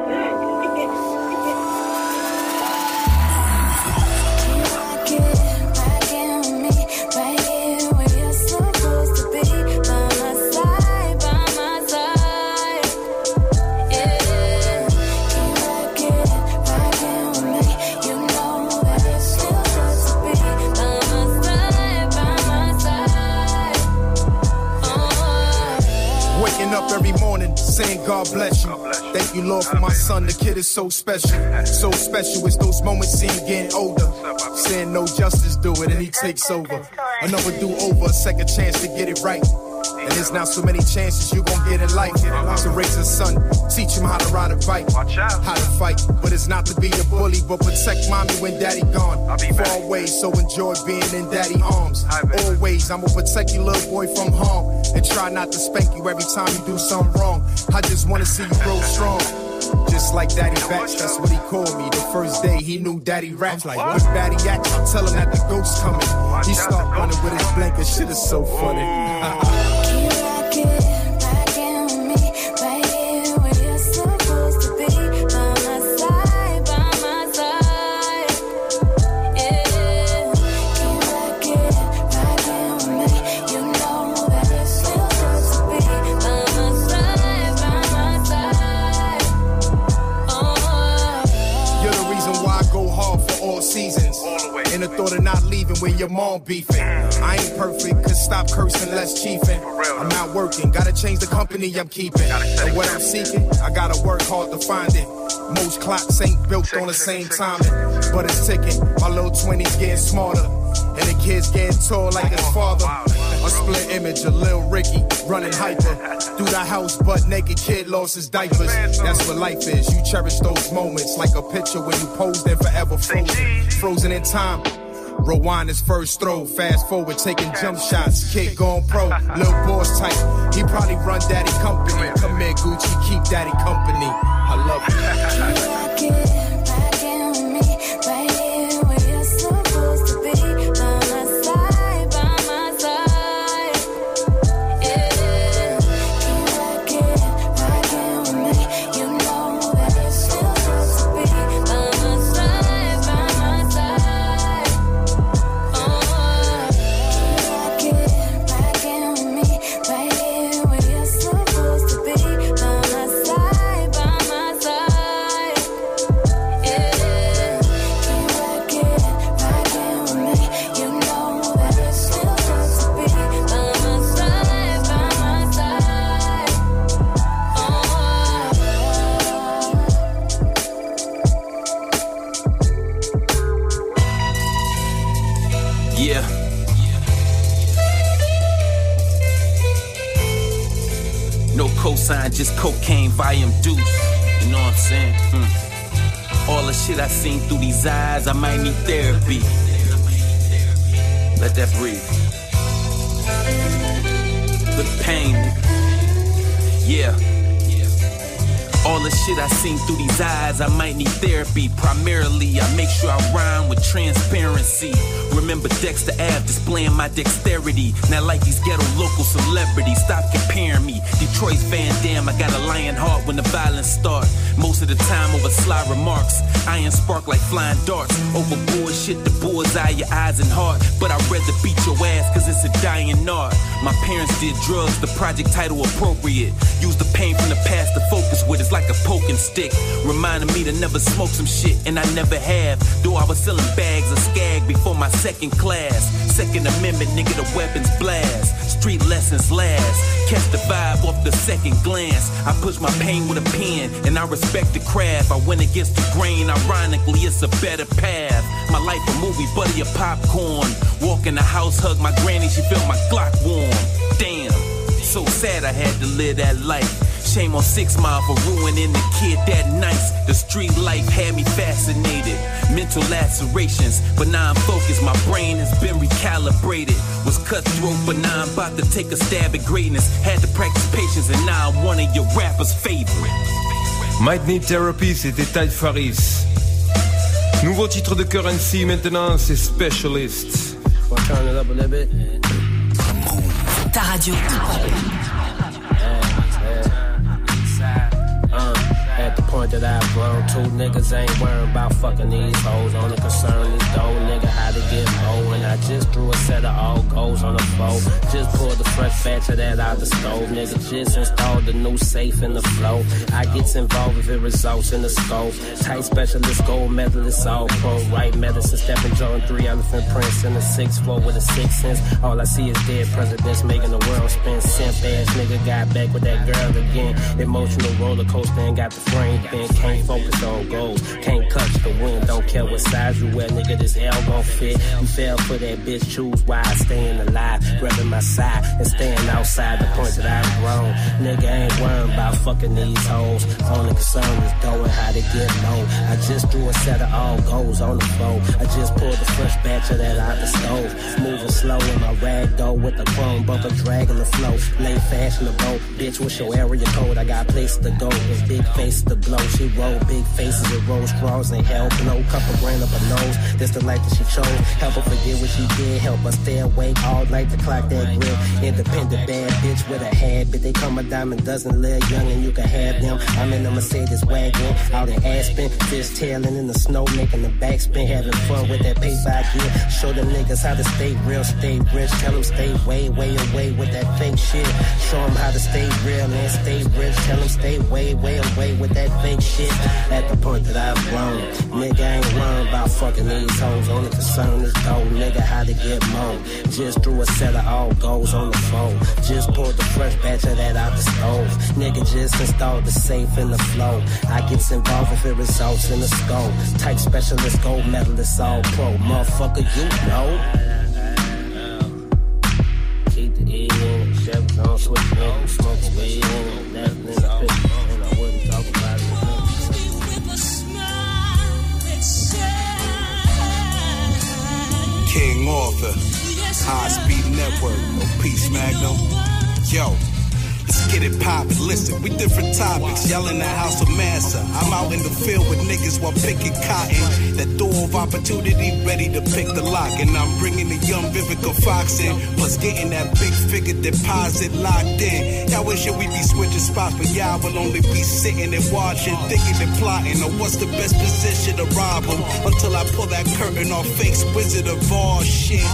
God bless you. Thank you, Lord, for my son. The kid is so special. So special. It's those moments see him getting older. Saying no justice, do it, and he takes over. Another do over, a second chance to get it right. And there's now so many chances you gon' get in life. To raise a son, teach him how to ride a bike, how to fight. But it's not to be a bully, but protect mommy when daddy gone. Far away, so enjoy being in daddy arms. Always, I'ma protect you, little boy, from harm. And try not to spank you every time you do something wrong. I just wanna see you grow strong. Just like Daddy Batch, that's what he called me. The first day he knew Daddy raps. Like, what Daddy acts? I tell him that the ghost's coming. He start running with his blanket. Shit is so funny. [laughs] thought of not leaving where your mom beefing. I ain't perfect, cause stop cursing, less chiefing. I'm not working, gotta change the company I'm keeping. And what I'm seeking, I gotta work hard to find it. Most clocks ain't built on the same timing, but it's ticking. My little 20's getting smarter, and the kid's getting tall like his father. A split image of Lil Ricky running hyper through the house, butt naked kid lost his diapers. That's what life is. You cherish those moments like a picture when you posed and forever frozen, frozen in time. Rewind his first throw, fast forward, taking jump shots. Kid going pro, little boss type. He probably run daddy company. Come here, Gucci, keep daddy company. I love you. Shit I seen through these eyes, I might need therapy. Let that breathe. The pain. Yeah. All the shit I seen through these eyes, I might need therapy. Primarily, I make sure I rhyme with transparency. Remember Dexter Ave displaying my dexterity. Not like these ghetto local celebrities. Stop comparing me. Detroit's Van Damme, I got a lion heart when the violence start. Most of the time over sly remarks. I Iron spark like flying darts. Over bullshit, the bullseye, your eyes and heart. But I'd rather beat your ass cause it's a dying art. My parents did drugs, the project title appropriate. Use the pain from the past to focus with. It's like a poking stick. Reminding me to never smoke some shit, and I never have. Though I was selling bags of skag before my second class. Second Amendment, nigga, the weapons blast. Street lessons last. Catch the vibe off the second glance. I push my pain with a pen, and I respect the craft. I went against the grain, ironically, it's a better path. My life a movie, buddy, a popcorn. Walk in the house, hug my granny, she felt my Glock warm. Damn, so sad I had to live that life. Shame on Six Mile for ruining the kid that nice. The street life had me fascinated. Mental lacerations, but now I'm focused. My brain has been recalibrated. Was cutthroat, but now I'm about to take a stab at greatness. Had to practice patience, and now I'm one of your rappers' favorite. Might Need Therapy, c'était Ty Farris. Nouveau titre de Curren$y maintenant, c'est Specialist. Ta radio. Yeah point that I've grown, two niggas ain't worrying about fucking these hoes. Only concern is dough, nigga, how to get more. And I just threw a set of all goals on the floor. Just pulled the fresh batch of that out the stove, nigga. Just installed the new safe in the flow. I gets involved if it results in the scope. Tight specialist, gold medalist, all pro. Right medicine, stepping Jordan, three elephant prints in the sixth floor with a six sense. All I see is dead presidents making the world spin. Simp ass nigga got back with that girl again. Emotional roller coaster and got the frame Can't focus on goals, can't touch the wind. Don't care what size you wear, nigga. This L gon' fit. You fell for that bitch, choose wise, staying alive, grabbing my side and staying outside the point that I've grown. Nigga ain't worrying about fucking these hoes. Only concern is knowing how to get low. I just threw a set of all goals on the floor. I just pulled the fresh batch of that out the stove. Moving slow in my rag dough with the chrome bumper dragging the flow. Late fashionable, bitch, what's your area code? I got places to go. It's big face to blow. She roll big faces with rose straws and hell blow. Couple grand up her nose. That's the life that she chose. Help her forget what she did. Help her stay awake all night to clock that grip. Independent bad bitch with a habit. They come a dime dozen live young and you can have them. I'm in a Mercedes wagon out in Aspen. Fish tailing in the snow, making the backspin. Having fun with that I get. Show them niggas how to stay real, stay rich. Tell them stay way, way away with that fake shit. Show them how to stay real and stay rich. Tell them stay way, way away with that fake shit. At the point that I've grown, nigga ain't worrying about fucking these hoes. Only concern is dough, nigga, how to get more. Just threw a set of all goals on the phone. Just pulled the fresh batch of that out the stove. Nigga just installed the safe in the flow. I gets involved if it results in a scope. Type specialist, gold medalist, all pro. Motherfucker, you know. Smoke weed nothing in the picture, and I wouldn't talk about it. Arthur, High Speed Network, no peace, Magnum. Yo, get it poppin'. Listen, we different topics. Y'all in the house of massa. I'm out in the field with niggas while picking cotton. That door of opportunity ready to pick the lock. And I'm bringing the young Vivica Fox in. Plus getting that big figure deposit locked in. Y'all wish we be switching spots, but y'all will only be sitting and watching, thinking and plotting. Or what's the best position to rob 'em? Until I pull that curtain off face wizard of all shit.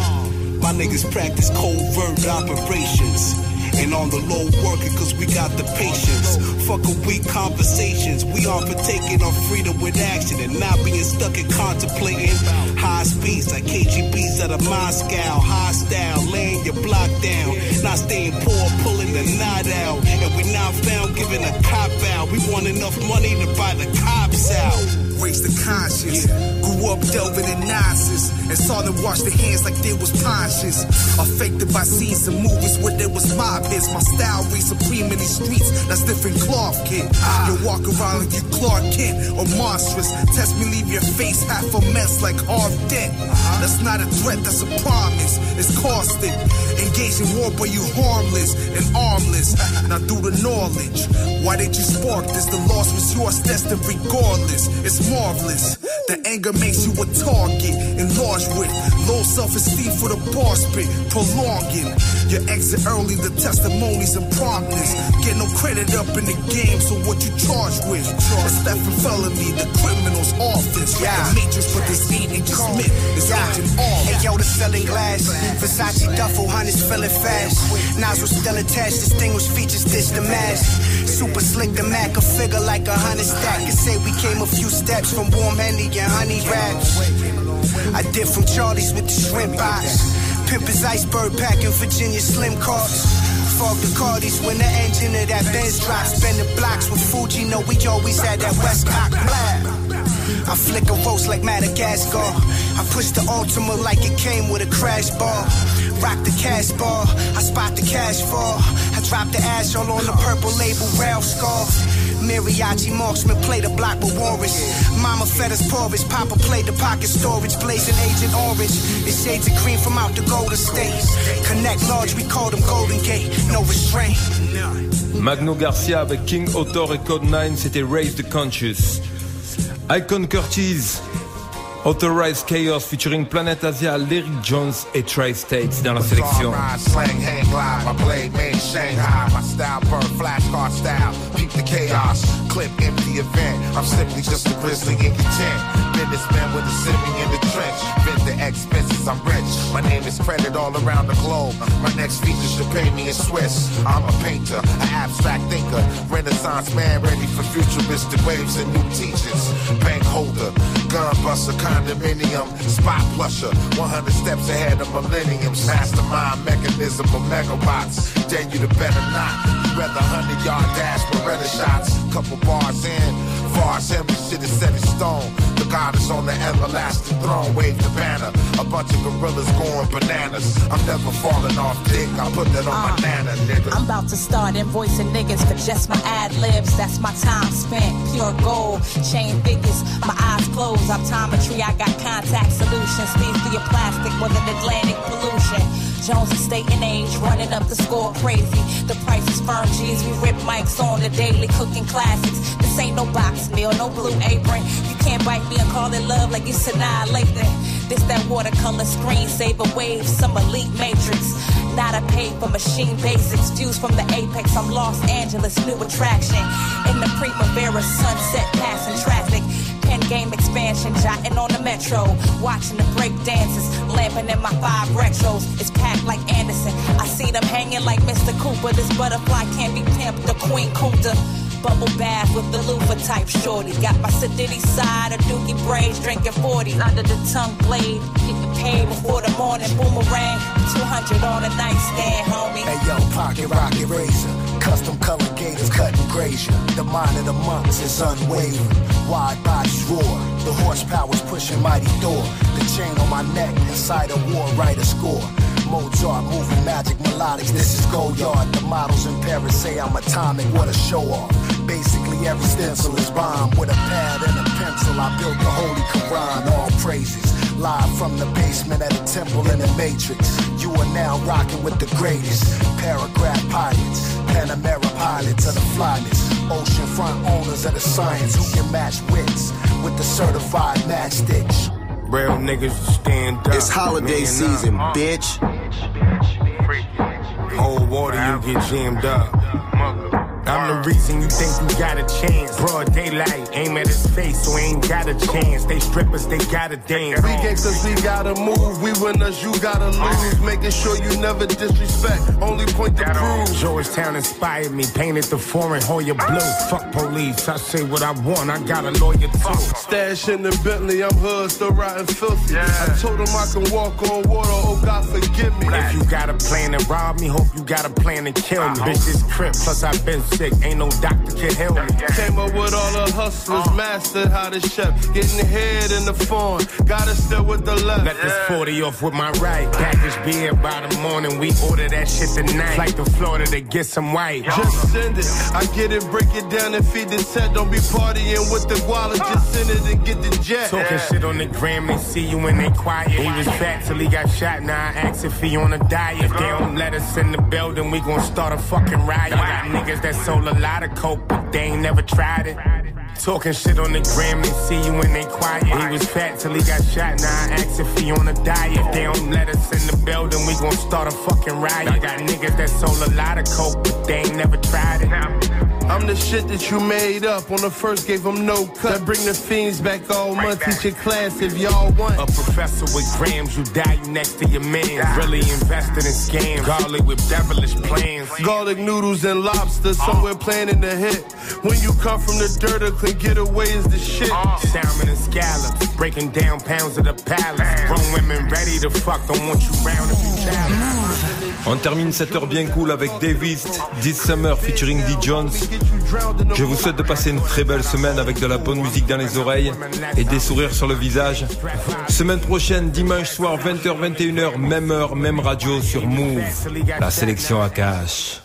My niggas practice covert operations. And on the low working cause we got the patience. Fuck a weak conversations. We for taking our freedom with action and not being stuck in contemplating high speeds like KGBs out of Moscow. Hostile, laying your block down. Not staying poor, pulling the knot out. And we not found giving a cop out. We want enough money to buy the cops out. Raised the conscience. Grew up delving in nonsense. And saw them wash their hands like they was conscious. Affected by scenes and movies where there was mob hits. My style reads supreme in these streets. That's different cloth, kid. You walk around like you Clark Kent or monstrous. Test me, leave your face half a mess like Harv Dent. That's not a threat, that's a promise. It's caustic. Engage in war, but you harmless and armless. now do the knowledge. Why did you spark this? The loss was yours, destined regardless. It's marvelous. The anger makes you a target, enlarged with low self-esteem for the bar spit, prolonging your exit early. The testimonies and promptness get no credit up in the game. So what you charged with? It's theft and felony, the criminal's office. Yeah, the matrix, but this ain't ain't just myth. It's Agent all. Hey yo, the selling glass. Versace duffel, hunters feeling fast. Nozzle still attached, distinguished features, ditch the mask. Super slick, the Mac, a figure like a hundred stack. Can say we came a few steps from warm Henny and honey raps. I did from Charlie's with the shrimp box. Pimp his iceberg packing Virginia slim cards. Fog the Cardis when the engine of that Benz drops. Spending blocks with Fuji, know we always had that Westcott blab. I flick a roast like Madagascar. I push the Ultima like it came with a crash bar. Rock the cash bar, I spot the cash fall. I drop the ash all on the purple label Ralph scarf. Mariachi marksman play the block with Warris. Mama fed us porridge, Papa played the pocket storage, blazing Agent Orange. It's shades of green from out the Golden State. Connect large, we call them Golden Gate, no restraint. Magno Garcia avec King Author et Code 9, c'était Raise the Conscious. Icon Curtis, Authorized Chaos featuring Planet Asia, Lyric Jones et Tri-States dans la sélection. Clip empty event. I'm simply just a grizzly incontent. Businessman with a in the trench. The expenses, I'm rich. My name is credit all around the globe. My next feature should pay me in Swiss. I'm a painter, an abstract thinker. Renaissance man ready for futuristic waves and new teachings. Bank holder, gun buster, condominium, spot plusher. 100 steps ahead of millenniums. Mastermind mechanism for megabots. Then you the better not. You rather 100 yard dash Beretta shots. Couple bars in, far every shit is set in stone. God is on the everlasting throne. Wave the banner. A bunch of gorillas going bananas. I'm never falling off dick. I put that on my uh, nana, nigga. I'm about to start invoicing niggas for just my ad libs. That's my time spent. Pure gold, chain figures. My eyes closed. Optometry, I got contact solutions. Speeds through your plastic more than Atlantic pollution. Jones is state and age, running up the score crazy. The price is firm, G's. We rip mics on the daily, cooking classics. This ain't no box meal, no blue apron. You can't bite me and call it love like it's annihilating. This that watercolor screen screensaver wave, some elite matrix. Not a pay for machine basics, views from the apex. I'm Los Angeles, new attraction. In the primavera, sunset, passing traffic. Pen game expansion, jotting on the metro. Watching the break dances, lamping in my five retros. It's packed like Anderson. I see them hanging like Mr. Cooper. This butterfly can't be pimped, the Queen Kunta. Bubble bath with the loofah type shorty. Got my Sadiddy side of dookie braids, drinking 40 under the tongue blade. Getting paid before the morning boomerang. 200 on a nightstand, homie. Hey yo, pocket rocket razor. Custom color gators cutting grazier. The mind of the monks is unwavering. Wide bodies roar. The horsepower's pushing mighty door. The chain on my neck inside a war writer score. Mozart, movie magic, melodics, this is Goyard. The models in Paris say I'm atomic, what a show off. Basically every stencil is bomb. With a pad and a pencil, I built the holy Quran, all praises. Live from the basement at a temple in the Matrix. You are now rocking with the greatest. Paragraph pilots, Panamera pilots of the flyness. Oceanfront owners of the science who can match wits with the certified matchsticks. Real niggas stand up. It's holiday uh, season, up. bitch. Cold water, you get jammed up. I'm the reason you think you got a chance. Broad daylight, aim at his face, so ain't got a chance. They strippers, they gotta dance. We gangsters, we gotta move. We winners, you gotta lose. Making sure you never disrespect. Only point to prove. Georgetown inspired me, painted the foreign Hoya blue. Fuck police, I say what I want, I got a lawyer too. Stash in the Bentley, I'm hood, still riding filthy. I told him I can walk on water, oh God forgive me. If you got a plan to rob me, hope you got a plan to kill me. Uh-huh. Bitch, this crip, plus I've been ain't no doctor can help me. Came up with all the hustlers, uh. mastered how to chef. Getting head in the phone, gotta still with the left. Let this 40 off with my right. Package beer by the morning, we order that shit tonight. Flight to Florida to get some white. Just uh-huh. send it. I get it, break it down and feed the set. Don't be partying with the guala. Just send it and get the jet. Talking shit on the gram, they see you when they quiet. He was fat till he got shot, now I ask if he on a diet. If they don't let us in the building, we gon' start a fucking riot. Got niggas that sold a lot of coke, but they ain't never tried it. Talking shit on the gram, they see you when they quiet. He was fat till he got shot, now I ask if he on a diet. If they don't let us in the building, we gon' start a fucking riot. I got niggas that sold a lot of coke, but they ain't never tried it. I'm the shit that you made up. On the first, gave them no cut. That bring the fiends back all month. Teach your class if y'all want. A professor with grams, you die, you next to your man. Really invested in scams. Garlic with devilish plans. Garlic noodles and lobster, somewhere uh. planning to hit. When you come from the dirt, a clean getaway is the shit. Uh. Salmon and scallops, breaking down pounds of the palace. Grown women ready to fuck, don't want you round if you challenge. Mm. On termine cette heure bien cool avec Davis, This Summer featuring D. Jones. Je vous souhaite de passer une très belle semaine avec de la bonne musique dans les oreilles et des sourires sur le visage. Semaine prochaine, dimanche soir, 20h, 21h, même heure, même radio sur Move. La sélection à cash.